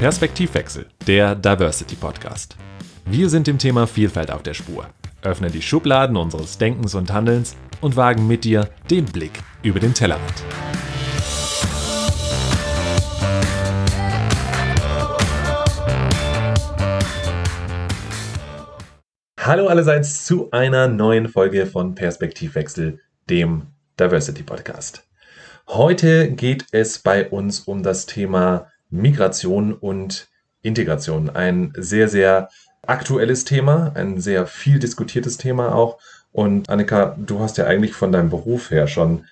Perspektivwechsel, der Diversity Podcast. Wir sind dem Thema Vielfalt auf der Spur, öffnen die Schubladen unseres Denkens und Handelns und wagen mit dir den Blick über den Tellerrand. Hallo allerseits zu einer neuen Folge von Perspektivwechsel, dem Diversity Podcast. Heute geht es bei uns um das Thema Migration und Integration. Ein sehr, sehr aktuelles Thema, ein sehr viel diskutiertes Thema auch. Und Annika, du hast ja eigentlich von deinem Beruf her schon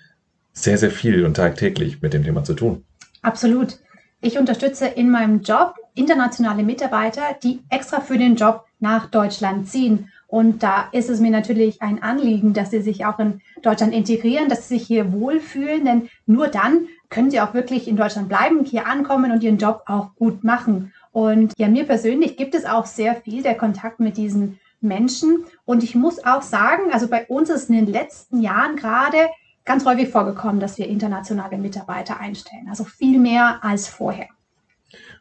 sehr, sehr viel und tagtäglich mit dem Thema zu tun. Absolut. Ich unterstütze in meinem Job internationale Mitarbeiter, die extra für den Job nach Deutschland ziehen. Und da ist es mir natürlich ein Anliegen, dass sie sich auch in Deutschland integrieren, dass sie sich hier wohlfühlen, denn nur dann können sie auch wirklich in Deutschland bleiben, hier ankommen und ihren Job auch gut machen. Und ja, mir persönlich gibt es auch sehr viel der Kontakt mit diesen Menschen. Und ich muss auch sagen, also bei uns ist in den letzten Jahren gerade ganz häufig vorgekommen, dass wir internationale Mitarbeiter einstellen. Also viel mehr als vorher.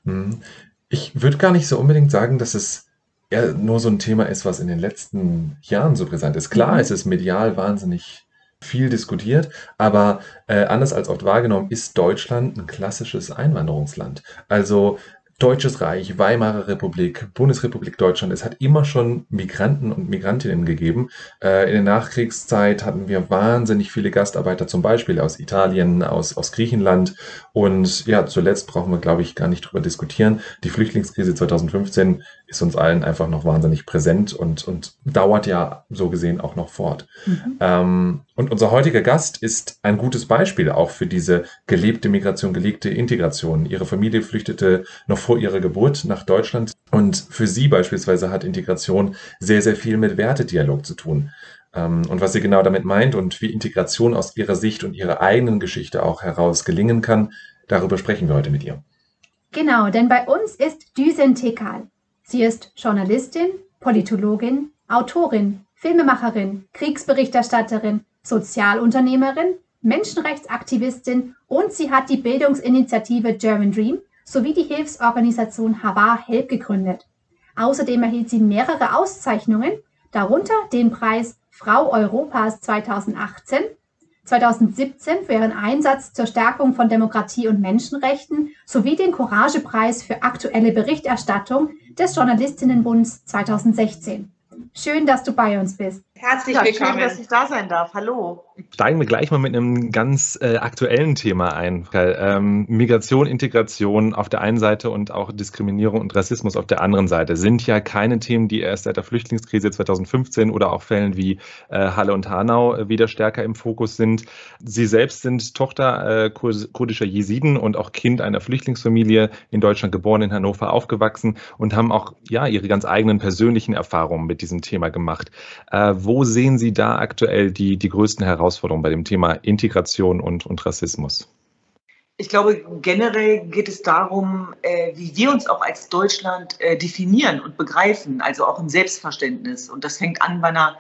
Hm. Ich würde gar nicht so unbedingt sagen, dass es ja nur so ein Thema ist, was in den letzten Jahren so präsent ist. Klar, mhm. es ist medial wahnsinnig viel diskutiert, aber äh, anders als oft wahrgenommen ist Deutschland ein klassisches Einwanderungsland. Also Deutsches Reich, Weimarer Republik, Bundesrepublik Deutschland. Es hat immer schon Migranten und Migrantinnen gegeben. Äh, in der Nachkriegszeit hatten wir wahnsinnig viele Gastarbeiter, zum Beispiel aus Italien, aus, aus Griechenland. Und ja, zuletzt brauchen wir, glaube ich, gar nicht drüber diskutieren. Die Flüchtlingskrise 2015 ist uns allen einfach noch wahnsinnig präsent und, und dauert ja so gesehen auch noch fort. Mhm. Ähm, und unser heutiger Gast ist ein gutes Beispiel auch für diese gelebte Migration, gelebte Integration. Ihre Familie flüchtete noch vor ihrer Geburt nach Deutschland und für sie beispielsweise hat Integration sehr, sehr viel mit Wertedialog zu tun. Ähm, und was sie genau damit meint und wie Integration aus ihrer Sicht und ihrer eigenen Geschichte auch heraus gelingen kann, darüber sprechen wir heute mit ihr. Genau, denn bei uns ist Düsen Tekal. Sie ist Journalistin, Politologin, Autorin, Filmemacherin, Kriegsberichterstatterin, Sozialunternehmerin, Menschenrechtsaktivistin und sie hat die Bildungsinitiative German Dream sowie die Hilfsorganisation Havar Help gegründet. Außerdem erhielt sie mehrere Auszeichnungen, darunter den Preis Frau Europas 2018, 2017 für ihren Einsatz zur Stärkung von Demokratie und Menschenrechten sowie den Couragepreis für aktuelle Berichterstattung des Journalistinnenbunds 2016. Schön, dass du bei uns bist. Herzlich ja, willkommen. Schön, dass ich da sein darf. Hallo. Steigen wir gleich mal mit einem ganz äh, aktuellen Thema ein. Ähm, Migration, Integration auf der einen Seite und auch Diskriminierung und Rassismus auf der anderen Seite sind ja keine Themen, die erst seit der Flüchtlingskrise 2015 oder auch Fällen wie äh, Halle und Hanau äh, wieder stärker im Fokus sind. Sie selbst sind Tochter äh, kurdischer Jesiden und auch Kind einer Flüchtlingsfamilie in Deutschland geboren, in Hannover aufgewachsen und haben auch ja ihre ganz eigenen persönlichen Erfahrungen mit diesem Thema gemacht. Äh, wo sehen Sie da aktuell die, die größten Herausforderungen bei dem Thema Integration und, und Rassismus? Ich glaube, generell geht es darum, äh, wie wir uns auch als Deutschland äh, definieren und begreifen, also auch im Selbstverständnis. Und das fängt an bei einer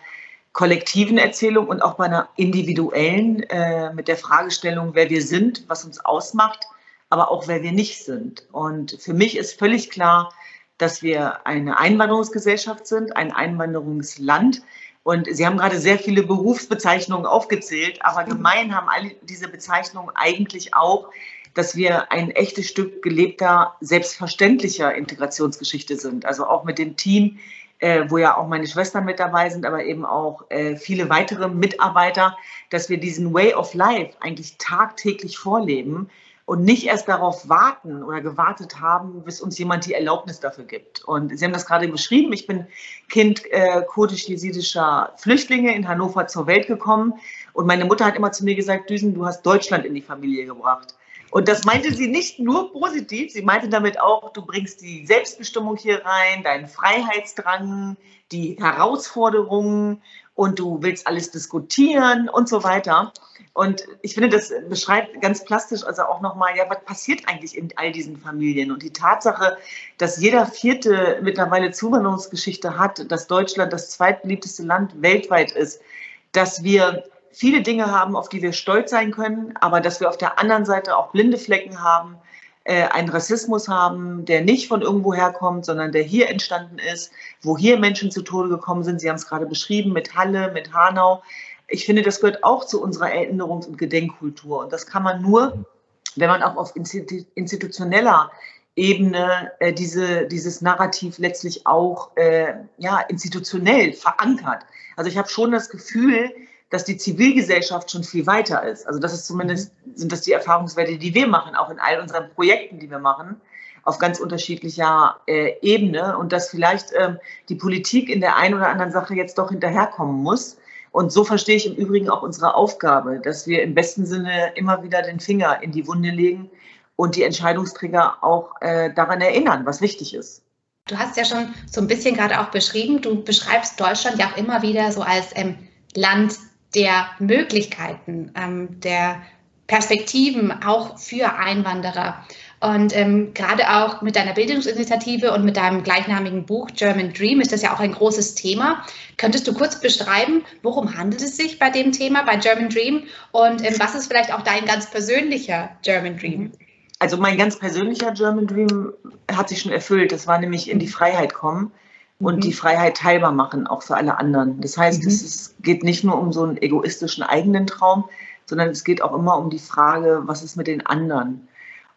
kollektiven Erzählung und auch bei einer individuellen äh, mit der Fragestellung, wer wir sind, was uns ausmacht, aber auch wer wir nicht sind. Und für mich ist völlig klar, dass wir eine Einwanderungsgesellschaft sind, ein Einwanderungsland. Und Sie haben gerade sehr viele Berufsbezeichnungen aufgezählt, aber mhm. gemein haben alle diese Bezeichnungen eigentlich auch, dass wir ein echtes Stück gelebter, selbstverständlicher Integrationsgeschichte sind. Also auch mit dem Team, äh, wo ja auch meine Schwestern mit dabei sind, aber eben auch äh, viele weitere Mitarbeiter, dass wir diesen Way of Life eigentlich tagtäglich vorleben und nicht erst darauf warten oder gewartet haben, bis uns jemand die Erlaubnis dafür gibt. Und Sie haben das gerade beschrieben. Ich bin Kind äh, kurdisch-jesidischer Flüchtlinge in Hannover zur Welt gekommen. Und meine Mutter hat immer zu mir gesagt, Düsen, du hast Deutschland in die Familie gebracht. Und das meinte sie nicht nur positiv, sie meinte damit auch, du bringst die Selbstbestimmung hier rein, deinen Freiheitsdrang, die Herausforderungen und du willst alles diskutieren und so weiter. Und ich finde, das beschreibt ganz plastisch also auch nochmal, ja, was passiert eigentlich in all diesen Familien? Und die Tatsache, dass jeder Vierte mittlerweile Zuwanderungsgeschichte hat, dass Deutschland das zweitbeliebteste Land weltweit ist, dass wir viele Dinge haben, auf die wir stolz sein können, aber dass wir auf der anderen Seite auch blinde Flecken haben, einen Rassismus haben, der nicht von irgendwo herkommt, sondern der hier entstanden ist, wo hier Menschen zu Tode gekommen sind. Sie haben es gerade beschrieben mit Halle, mit Hanau. Ich finde, das gehört auch zu unserer Erinnerungs- und Gedenkkultur. Und das kann man nur, wenn man auch auf institutioneller Ebene äh, diese, dieses Narrativ letztlich auch äh, ja, institutionell verankert. Also ich habe schon das Gefühl, dass die Zivilgesellschaft schon viel weiter ist. Also das ist zumindest, sind das die Erfahrungswerte, die wir machen, auch in all unseren Projekten, die wir machen, auf ganz unterschiedlicher äh, Ebene und dass vielleicht ähm, die Politik in der einen oder anderen Sache jetzt doch hinterherkommen muss. Und so verstehe ich im Übrigen auch unsere Aufgabe, dass wir im besten Sinne immer wieder den Finger in die Wunde legen und die Entscheidungsträger auch äh, daran erinnern, was wichtig ist. Du hast ja schon so ein bisschen gerade auch beschrieben, du beschreibst Deutschland ja auch immer wieder so als ähm, Land der Möglichkeiten, ähm, der Perspektiven auch für Einwanderer. Und ähm, gerade auch mit deiner Bildungsinitiative und mit deinem gleichnamigen Buch German Dream ist das ja auch ein großes Thema. Könntest du kurz beschreiben, worum handelt es sich bei dem Thema, bei German Dream? Und ähm, was ist vielleicht auch dein ganz persönlicher German Dream? Mhm also mein ganz persönlicher German Dream hat sich schon erfüllt. Das war nämlich in die Freiheit kommen und mhm. die Freiheit teilbar machen, auch für alle anderen. Das heißt, mhm. es ist, geht nicht nur um so einen egoistischen eigenen Traum, sondern es geht auch immer um die Frage, was ist mit den anderen?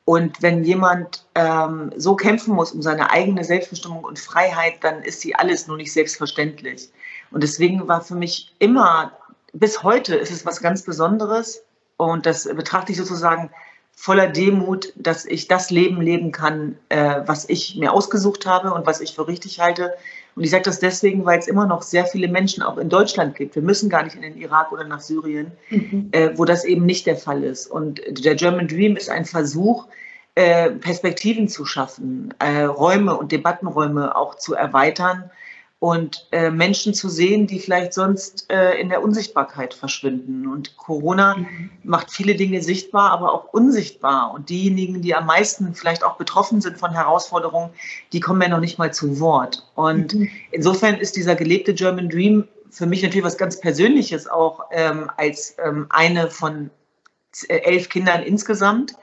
Und wenn jemand ähm, so kämpfen muss um seine eigene Selbstbestimmung und Freiheit, dann ist sie alles nur nicht selbstverständlich. Und deswegen war für mich immer, bis heute ist es was ganz Besonderes. Und das betrachte ich sozusagen voller Demut, dass ich das Leben leben kann, äh, was ich mir ausgesucht habe und was ich für richtig halte. Und ich sage das deswegen, weil es immer noch sehr viele Menschen auch in Deutschland gibt. Wir müssen gar nicht in den Irak oder nach Syrien, mhm. äh, wo das eben nicht der Fall ist. Und der German Dream ist ein Versuch, äh, Perspektiven zu schaffen, äh, Räume und Debattenräume auch zu erweitern und äh, Menschen zu sehen, die vielleicht sonst äh, in der Unsichtbarkeit verschwinden. Und Corona mhm. macht viele Dinge sichtbar, aber auch unsichtbar. Und diejenigen, die am meisten vielleicht auch betroffen sind von Herausforderungen, die kommen ja noch nicht mal zu Wort. Und mhm. insofern ist dieser gelebte German Dream für mich natürlich was ganz Persönliches, auch ähm, als ähm, eine von äh, elf Kindern insgesamt.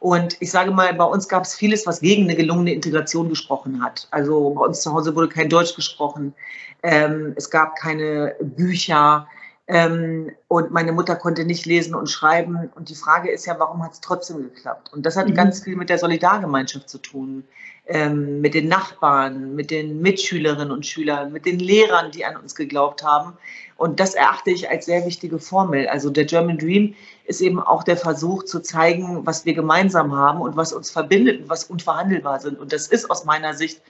Und ich sage mal, bei uns gab es vieles, was gegen eine gelungene Integration gesprochen hat. Also bei uns zu Hause wurde kein Deutsch gesprochen. Ähm, es gab keine Bücher. Ähm, und meine Mutter konnte nicht lesen und schreiben. Und die Frage ist ja, warum hat es trotzdem geklappt? Und das hat mhm. ganz viel mit der Solidargemeinschaft zu tun, ähm, mit den Nachbarn, mit den Mitschülerinnen und Schülern, mit den Lehrern, die an uns geglaubt haben. Und das erachte ich als sehr wichtige Formel. Also der German Dream ist eben auch der Versuch zu zeigen, was wir gemeinsam haben und was uns verbindet und was unverhandelbar sind. Und das ist aus meiner Sicht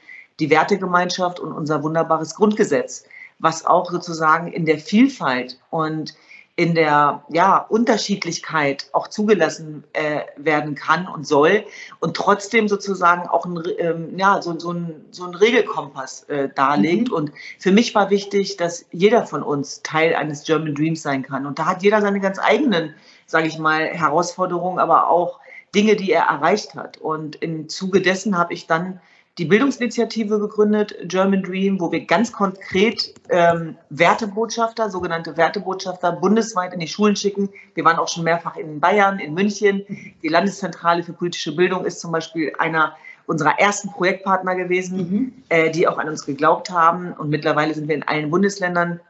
die Wertegemeinschaft und unser wunderbares Grundgesetz, was auch sozusagen in der Vielfalt und in der ja, Unterschiedlichkeit auch zugelassen äh, werden kann und soll und trotzdem sozusagen auch ein, ähm, ja, so, so, ein, so ein Regelkompass äh, darlegt. Mhm. Und für mich war wichtig, dass jeder von uns Teil eines German Dreams sein kann. Und da hat jeder seine ganz eigenen, sage ich mal, Herausforderungen, aber auch Dinge, die er erreicht hat. Und im Zuge dessen habe ich dann die Bildungsinitiative gegründet, German Dream, wo wir ganz konkret ähm, Wertebotschafter, sogenannte Wertebotschafter, bundesweit in die Schulen schicken. Wir waren auch schon mehrfach in Bayern, in München. Die Landeszentrale für politische Bildung ist zum Beispiel einer unserer ersten Projektpartner gewesen, mhm. äh, die auch an uns geglaubt haben. Und mittlerweile sind wir in allen Bundesländern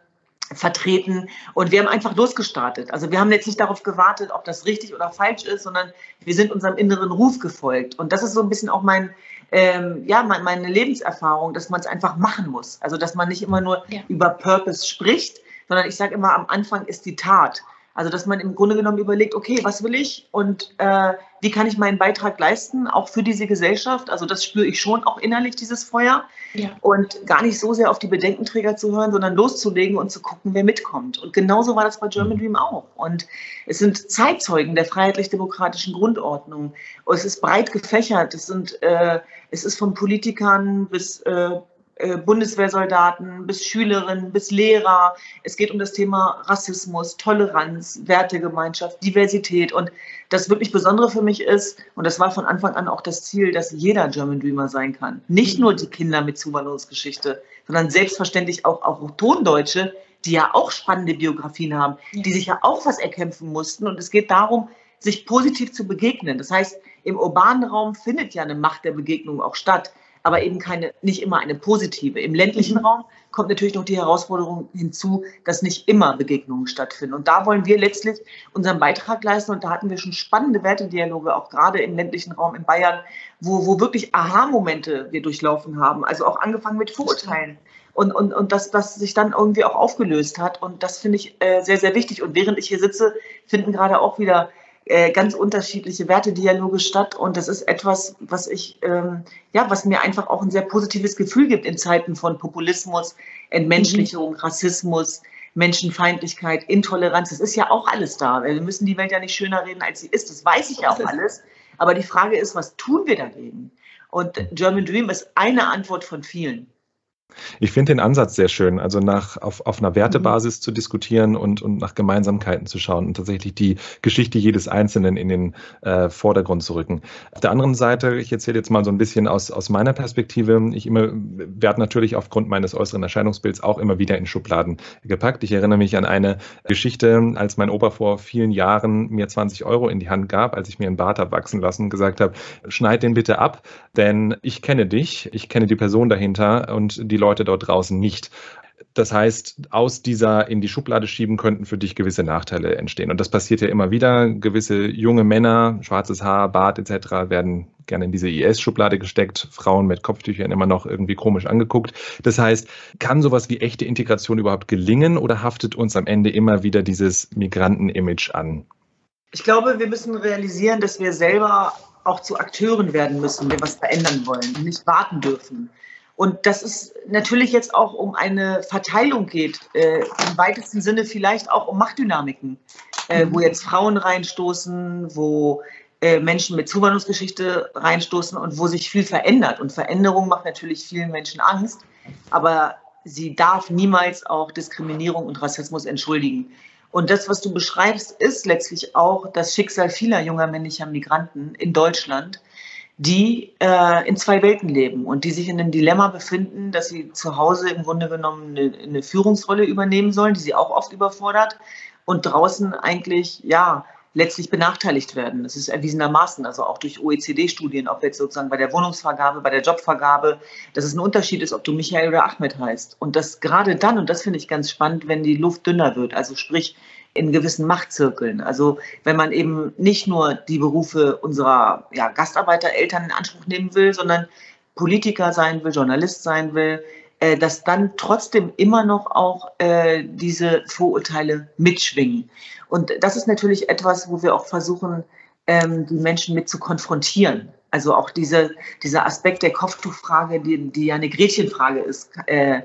vertreten und wir haben einfach losgestartet. Also wir haben jetzt nicht darauf gewartet, ob das richtig oder falsch ist, sondern wir sind unserem inneren Ruf gefolgt. Und das ist so ein bisschen auch mein, ähm, ja, meine Lebenserfahrung, dass man es einfach machen muss. Also dass man nicht immer nur ja. über Purpose spricht, sondern ich sage immer, am Anfang ist die Tat. Also dass man im Grunde genommen überlegt, okay, was will ich und äh, wie kann ich meinen Beitrag leisten, auch für diese Gesellschaft. Also das spüre ich schon auch innerlich, dieses Feuer. Ja. Und gar nicht so sehr auf die Bedenkenträger zu hören, sondern loszulegen und zu gucken, wer mitkommt. Und genauso war das bei German Dream auch. Und es sind Zeitzeugen der freiheitlich-demokratischen Grundordnung. Und es ist breit gefächert. Es, sind, äh, es ist von Politikern bis äh, äh, Bundeswehrsoldaten bis Schülerinnen bis Lehrer. Es geht um das Thema Rassismus, Toleranz, Wertegemeinschaft, Diversität. Und das wirklich Besondere für mich ist, und das war von Anfang an auch das Ziel, dass jeder German Dreamer sein kann. Nicht nur die Kinder mit Zuwanderungsgeschichte, sondern selbstverständlich auch, auch Tondeutsche, die ja auch spannende Biografien haben, die sich ja auch was erkämpfen mussten. Und es geht darum, sich positiv zu begegnen. Das heißt, im urbanen Raum findet ja eine Macht der Begegnung auch statt, aber eben keine, nicht immer eine positive. Im ländlichen mhm. Raum kommt natürlich noch die Herausforderung hinzu, dass nicht immer Begegnungen stattfinden. Und da wollen wir letztlich unseren Beitrag leisten. Und da hatten wir schon spannende Wertedialoge, auch gerade im ländlichen Raum in Bayern, wo, wo wirklich Aha-Momente wir durchlaufen haben. Also auch angefangen mit Vorurteilen. Und, und, und dass das sich dann irgendwie auch aufgelöst hat. Und das finde ich äh, sehr, sehr wichtig. Und während ich hier sitze, finden gerade auch wieder äh, ganz unterschiedliche Wertedialoge statt und das ist etwas, was ich, ähm, ja, was mir einfach auch ein sehr positives Gefühl gibt in Zeiten von Populismus, Entmenschlichung, mhm. Rassismus, Menschenfeindlichkeit, Intoleranz. Das ist ja auch alles da. Wir müssen die Welt ja nicht schöner reden, als sie ist. Das weiß ich auch alles. Aber die Frage ist, was tun wir dagegen? Und German Dream ist eine Antwort von vielen. Ich finde den Ansatz sehr schön, also nach, auf, auf einer Wertebasis mhm. zu diskutieren und, und nach Gemeinsamkeiten zu schauen und tatsächlich die Geschichte jedes Einzelnen in den äh, Vordergrund zu rücken. Auf der anderen Seite, ich erzähle jetzt mal so ein bisschen aus, aus meiner Perspektive, ich immer werde natürlich aufgrund meines äußeren Erscheinungsbilds auch immer wieder in Schubladen gepackt. Ich erinnere mich an eine Geschichte, als mein Opa vor vielen Jahren mir 20 Euro in die Hand gab, als ich mir einen Bart habe wachsen lassen und gesagt habe, schneid den bitte ab, denn ich kenne dich, ich kenne die Person dahinter und die Leute dort draußen nicht. Das heißt, aus dieser in die Schublade schieben könnten für dich gewisse Nachteile entstehen. Und das passiert ja immer wieder. Gewisse junge Männer, schwarzes Haar, Bart etc. werden gerne in diese IS-Schublade gesteckt, Frauen mit Kopftüchern immer noch irgendwie komisch angeguckt. Das heißt, kann sowas wie echte Integration überhaupt gelingen oder haftet uns am Ende immer wieder dieses Migranten-Image an? Ich glaube, wir müssen realisieren, dass wir selber auch zu Akteuren werden müssen, wenn wir was verändern wollen, nicht warten dürfen. Und dass es natürlich jetzt auch um eine Verteilung geht, äh, im weitesten Sinne vielleicht auch um Machtdynamiken, äh, wo jetzt Frauen reinstoßen, wo äh, Menschen mit Zuwanderungsgeschichte reinstoßen und wo sich viel verändert. Und Veränderung macht natürlich vielen Menschen Angst, aber sie darf niemals auch Diskriminierung und Rassismus entschuldigen. Und das, was du beschreibst, ist letztlich auch das Schicksal vieler junger männlicher Migranten in Deutschland, die äh, in zwei Welten leben und die sich in einem Dilemma befinden, dass sie zu Hause im Grunde genommen eine, eine Führungsrolle übernehmen sollen, die sie auch oft überfordert und draußen eigentlich, ja, letztlich benachteiligt werden. Das ist erwiesenermaßen, also auch durch OECD-Studien, ob jetzt sozusagen bei der Wohnungsvergabe, bei der Jobvergabe, dass es ein Unterschied ist, ob du Michael oder Ahmed heißt. Und das gerade dann, und das finde ich ganz spannend, wenn die Luft dünner wird, also sprich in gewissen Machtzirkeln. Also wenn man eben nicht nur die Berufe unserer ja, Gastarbeitereltern in Anspruch nehmen will, sondern Politiker sein will, Journalist sein will, äh, dass dann trotzdem immer noch auch äh, diese Vorurteile mitschwingen. Und das ist natürlich etwas, wo wir auch versuchen, ähm, die Menschen mit zu konfrontieren. Also auch diese, dieser Aspekt der Kopftuchfrage, die, die ja eine Gretchenfrage ist, äh,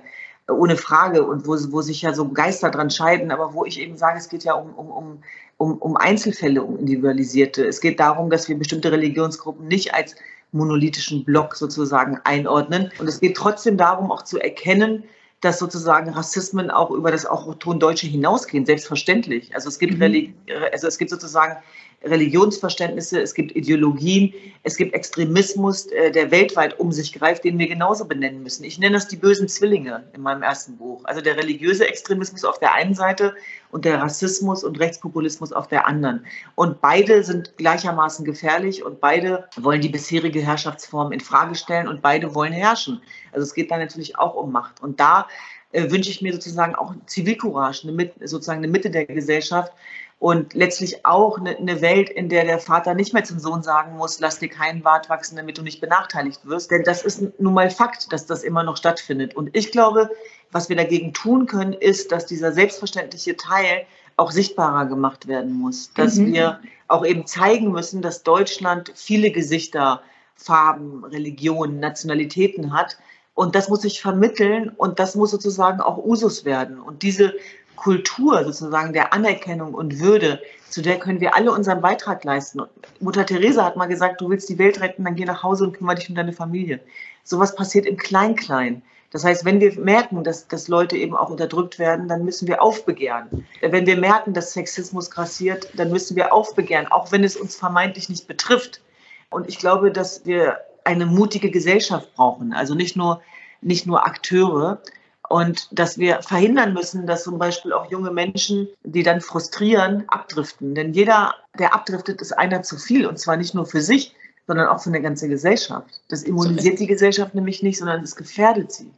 ohne Frage und wo, wo sich ja so Geister dran scheiden, aber wo ich eben sage, es geht ja um, um, um, um Einzelfälle, um individualisierte. Es geht darum, dass wir bestimmte Religionsgruppen nicht als monolithischen Block sozusagen einordnen. Und es geht trotzdem darum, auch zu erkennen, dass sozusagen Rassismen auch über das Autochtondeutsche hinausgehen, selbstverständlich. Also es gibt, mhm. also es gibt sozusagen Religionsverständnisse, es gibt Ideologien, es gibt Extremismus, äh, der weltweit um sich greift, den wir genauso benennen müssen. Ich nenne das die bösen Zwillinge in meinem ersten Buch. Also der religiöse Extremismus auf der einen Seite und der Rassismus und Rechtspopulismus auf der anderen. Und beide sind gleichermaßen gefährlich und beide wollen die bisherige Herrschaftsform in Frage stellen und beide wollen herrschen. Also es geht da natürlich auch um Macht. Und da äh, wünsche ich mir sozusagen auch Zivilcourage, sozusagen eine Mitte der Gesellschaft, und letztlich auch eine, eine, Welt, in der der Vater nicht mehr zum Sohn sagen muss, lass dir keinen Bart wachsen, damit du nicht benachteiligt wirst. Denn das ist nun mal Fakt, dass das immer noch stattfindet. Und ich glaube, was wir dagegen tun können, ist, dass dieser selbstverständliche Teil auch sichtbarer gemacht werden muss. Dass mhm. wir auch eben zeigen müssen, dass Deutschland viele Gesichter, Farben, Religionen, Nationalitäten hat. Und das muss sich vermitteln und das muss sozusagen auch Usus werden. Und diese Kultur sozusagen der Anerkennung und Würde, zu der können wir alle unseren Beitrag leisten. Mutter Teresa hat mal gesagt, du willst die Welt retten, dann geh nach Hause und kümmere dich um deine Familie. Sowas passiert im Klein-Klein. Das heißt, wenn wir merken, dass, dass Leute eben auch unterdrückt werden, dann müssen wir aufbegehren. Wenn wir merken, dass Sexismus grassiert, dann müssen wir aufbegehren, auch wenn es uns vermeintlich nicht betrifft. Und ich glaube, dass wir eine mutige Gesellschaft brauchen. Also nicht nur, nicht nur Akteure, Und dass wir verhindern müssen, dass zum Beispiel auch junge Menschen, die dann frustrieren, abdriften. Denn jeder, der abdriftet, ist einer zu viel. Und zwar nicht nur für sich, sondern auch für eine ganze Gesellschaft. Das immunisiert die Gesellschaft nämlich nicht, sondern es gefährdet sie.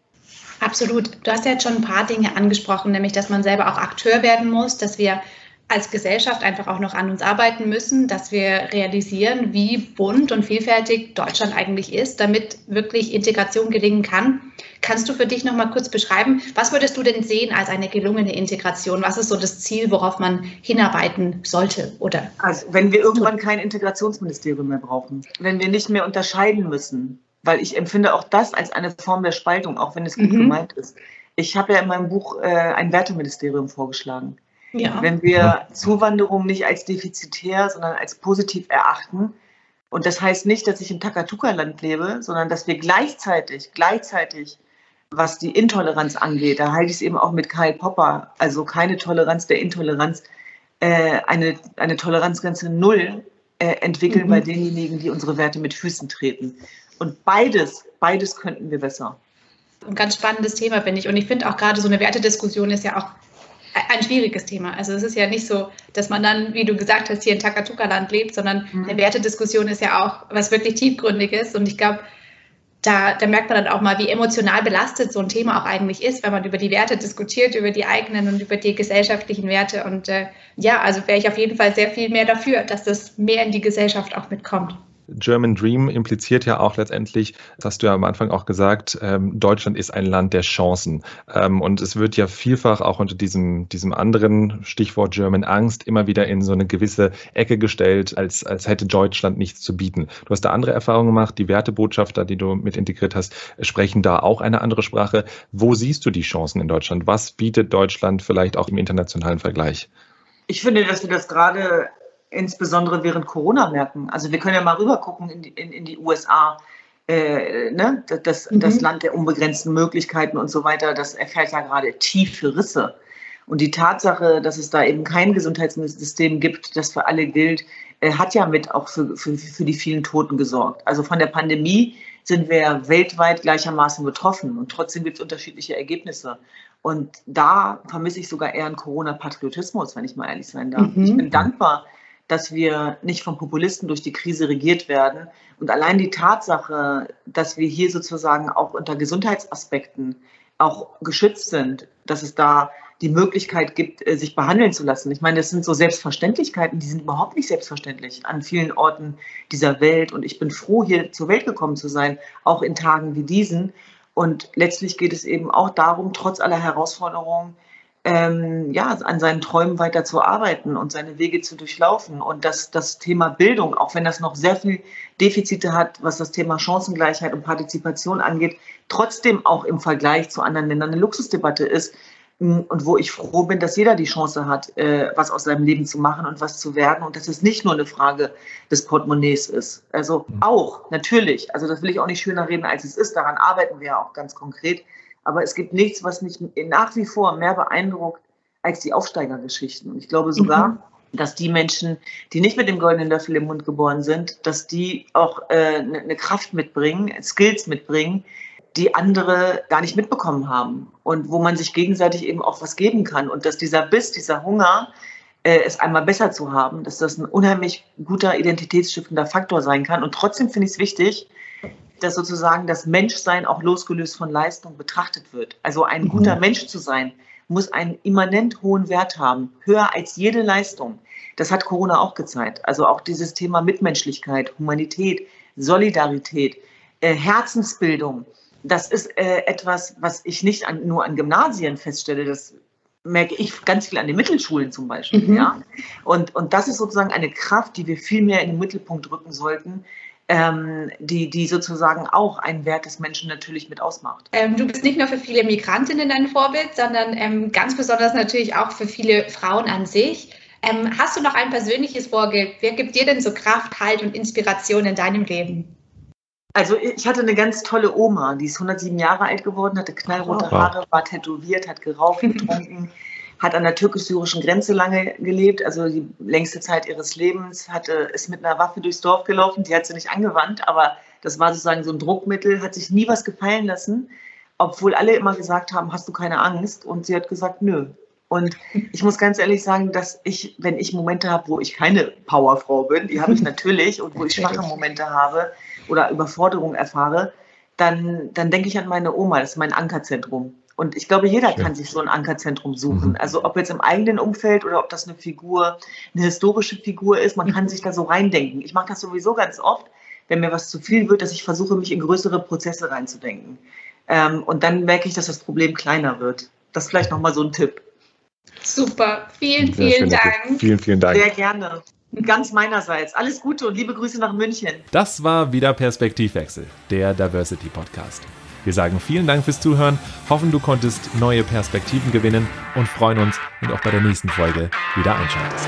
Absolut. Du hast ja jetzt schon ein paar Dinge angesprochen, nämlich dass man selber auch Akteur werden muss, dass wir als Gesellschaft einfach auch noch an uns arbeiten müssen, dass wir realisieren, wie bunt und vielfältig Deutschland eigentlich ist, damit wirklich Integration gelingen kann. Kannst du für dich noch mal kurz beschreiben, was würdest du denn sehen als eine gelungene Integration? Was ist so das Ziel, worauf man hinarbeiten sollte? Oder also, wenn wir irgendwann kein Integrationsministerium mehr brauchen, wenn wir nicht mehr unterscheiden müssen, weil ich empfinde auch das als eine Form der Spaltung, auch wenn es gut mhm. gemeint ist. Ich habe ja in meinem Buch äh, ein Werteministerium vorgeschlagen. Ja. Wenn wir Zuwanderung nicht als defizitär, sondern als positiv erachten, und das heißt nicht, dass ich im Takatuka-Land lebe, sondern dass wir gleichzeitig, gleichzeitig, was die Intoleranz angeht, da halte ich es eben auch mit Karl Popper, also keine Toleranz der Intoleranz, äh, eine, eine Toleranzgrenze null äh, entwickeln mhm. bei denjenigen, die unsere Werte mit Füßen treten. Und beides, beides könnten wir besser. Ein ganz spannendes Thema, finde ich. Und ich finde auch gerade so eine Wertediskussion ist ja auch ein schwieriges Thema. Also es ist ja nicht so, dass man dann, wie du gesagt hast, hier in Takatuka-Land lebt, sondern mhm. eine Wertediskussion ist ja auch was wirklich tiefgründiges. Und ich glaube, da, da, merkt man dann auch mal, wie emotional belastet so ein Thema auch eigentlich ist, wenn man über die Werte diskutiert, über die eigenen und über die gesellschaftlichen Werte. Und äh, ja, also wäre ich auf jeden Fall sehr viel mehr dafür, dass das mehr in die Gesellschaft auch mitkommt. German Dream impliziert ja auch letztendlich, das hast du ja am Anfang auch gesagt, ähm, Deutschland ist ein Land der Chancen. Ähm, und es wird ja vielfach auch unter diesem, diesem anderen Stichwort German Angst immer wieder in so eine gewisse Ecke gestellt, als, als hätte Deutschland nichts zu bieten. Du hast da andere Erfahrungen gemacht, die Wertebotschafter, die du mit integriert hast, sprechen da auch eine andere Sprache. Wo siehst du die Chancen in Deutschland? Was bietet Deutschland vielleicht auch im internationalen Vergleich? Ich finde, dass wir das gerade insbesondere während Corona merken. Also wir können ja mal rüber gucken in die, in, in die USA. Äh, ne? das, mhm. das Land der unbegrenzten Möglichkeiten und so weiter, das erfährt ja gerade tiefe Risse. Und die Tatsache, dass es da eben kein Gesundheitssystem gibt, das für alle gilt, äh, hat ja mit auch für, für, für die vielen Toten gesorgt. Also von der Pandemie sind wir weltweit gleichermaßen betroffen und trotzdem gibt es unterschiedliche Ergebnisse. Und da vermisse ich sogar eher einen Corona-Patriotismus, wenn ich mal ehrlich sein darf. Mhm. Ich bin dankbar, dass wir nicht von Populisten durch die Krise regiert werden. Und allein die Tatsache, dass wir hier sozusagen auch unter Gesundheitsaspekten auch geschützt sind, dass es da die Möglichkeit gibt, äh, sich behandeln zu lassen. Ich meine, das sind so Selbstverständlichkeiten, die sind überhaupt nicht selbstverständlich an vielen Orten dieser Welt. Und ich bin froh, hier zur Welt gekommen zu sein, auch in Tagen wie diesen. Und letztlich geht es eben auch darum, trotz aller Herausforderungen, ähm, ja, an seinen Träumen weiter zu arbeiten und seine Wege zu durchlaufen. Und dass das Thema Bildung, auch wenn das noch sehr viel Defizite hat, was das Thema Chancengleichheit und Partizipation angeht, trotzdem auch im Vergleich zu anderen Ländern eine Luxusdebatte ist. Und wo ich froh bin, dass jeder die Chance hat, äh, was aus seinem Leben zu machen und was zu werden. Und dass es nicht nur eine Frage des Portemonnaies ist. Also mhm. auch, natürlich. Also das will ich auch nicht schöner reden, als es ist. Daran arbeiten wir ja auch ganz konkret. Aber es gibt nichts, was mich nach wie vor mehr beeindruckt als die Aufsteigergeschichten. Und ich glaube sogar, mhm. dass die Menschen, die nicht mit dem goldenen Löffel im Mund geboren sind, dass die auch äh, eine ne Kraft mitbringen, Skills mitbringen, die andere gar nicht mitbekommen haben. Und wo man sich gegenseitig eben auch was geben kann. Und dass dieser Biss, dieser Hunger, äh, es einmal besser zu haben, dass das ein unheimlich guter identitätsstiftender Faktor sein kann. Und trotzdem finde ich es wichtig, dass sozusagen das Menschsein auch losgelöst von Leistung betrachtet wird. Also ein mhm. guter Mensch zu sein, muss einen immanent hohen Wert haben, höher als jede Leistung. Das hat Corona auch gezeigt. Also auch dieses Thema Mitmenschlichkeit, Humanität, Solidarität, äh, Herzensbildung. Das ist äh, etwas, was ich nicht an, nur an Gymnasien feststelle. Das merke ich ganz viel an den Mittelschulen zum Beispiel. Mhm. Ja? Und, und das ist sozusagen eine Kraft, die wir viel mehr in den Mittelpunkt rücken sollten, ähm, die, die sozusagen auch einen Wert des Menschen natürlich mit ausmacht. Ähm, du bist nicht nur für viele Migrantinnen ein Vorbild, sondern ähm, ganz besonders natürlich auch für viele Frauen an sich. Ähm, hast du noch ein persönliches Vorbild? Wer gibt dir denn so Kraft, Halt und Inspiration in deinem Leben? Also ich hatte eine ganz tolle Oma, die ist 107 Jahre alt geworden, hatte knallrote Haare, war tätowiert, hat geraucht, getrunken. Hat an der türkisch-syrischen Grenze lange gelebt, also die längste Zeit ihres Lebens, hatte, ist mit einer Waffe durchs Dorf gelaufen, die hat sie nicht angewandt, aber das war sozusagen so ein Druckmittel, hat sich nie was gefallen lassen obwohl alle immer gesagt haben, hast du keine Angst? Und sie hat gesagt, nö. Und ich muss ganz ehrlich sagen, dass ich, wenn ich Momente habe, wo ich keine Powerfrau bin, die habe ich natürlich, und wo ich schwache Momente habe oder Überforderung erfahre, dann, dann denke ich an meine Oma, das ist mein Ankerzentrum. Und ich glaube, jeder Schön. kann sich so ein Ankerzentrum suchen. Mhm. Also ob jetzt im eigenen Umfeld oder ob das eine Figur, eine historische Figur ist, man kann mhm. sich da so reindenken. Ich mache das sowieso ganz oft, wenn mir was zu viel wird, dass ich versuche, mich in größere Prozesse reinzudenken. Ähm, und dann merke ich, dass das Problem kleiner wird. Das ist vielleicht nochmal so ein Tipp. Super, vielen, vielen Dank. Vielen, vielen Dank. Sehr gerne. Ganz meinerseits. Alles Gute und liebe Grüße nach München. Das war wieder Perspektivwechsel, der Diversity Podcast. Wir sagen vielen Dank fürs Zuhören, hoffen du konntest neue Perspektiven gewinnen und freuen uns, wenn du auch bei der nächsten Folge wieder einschaltest.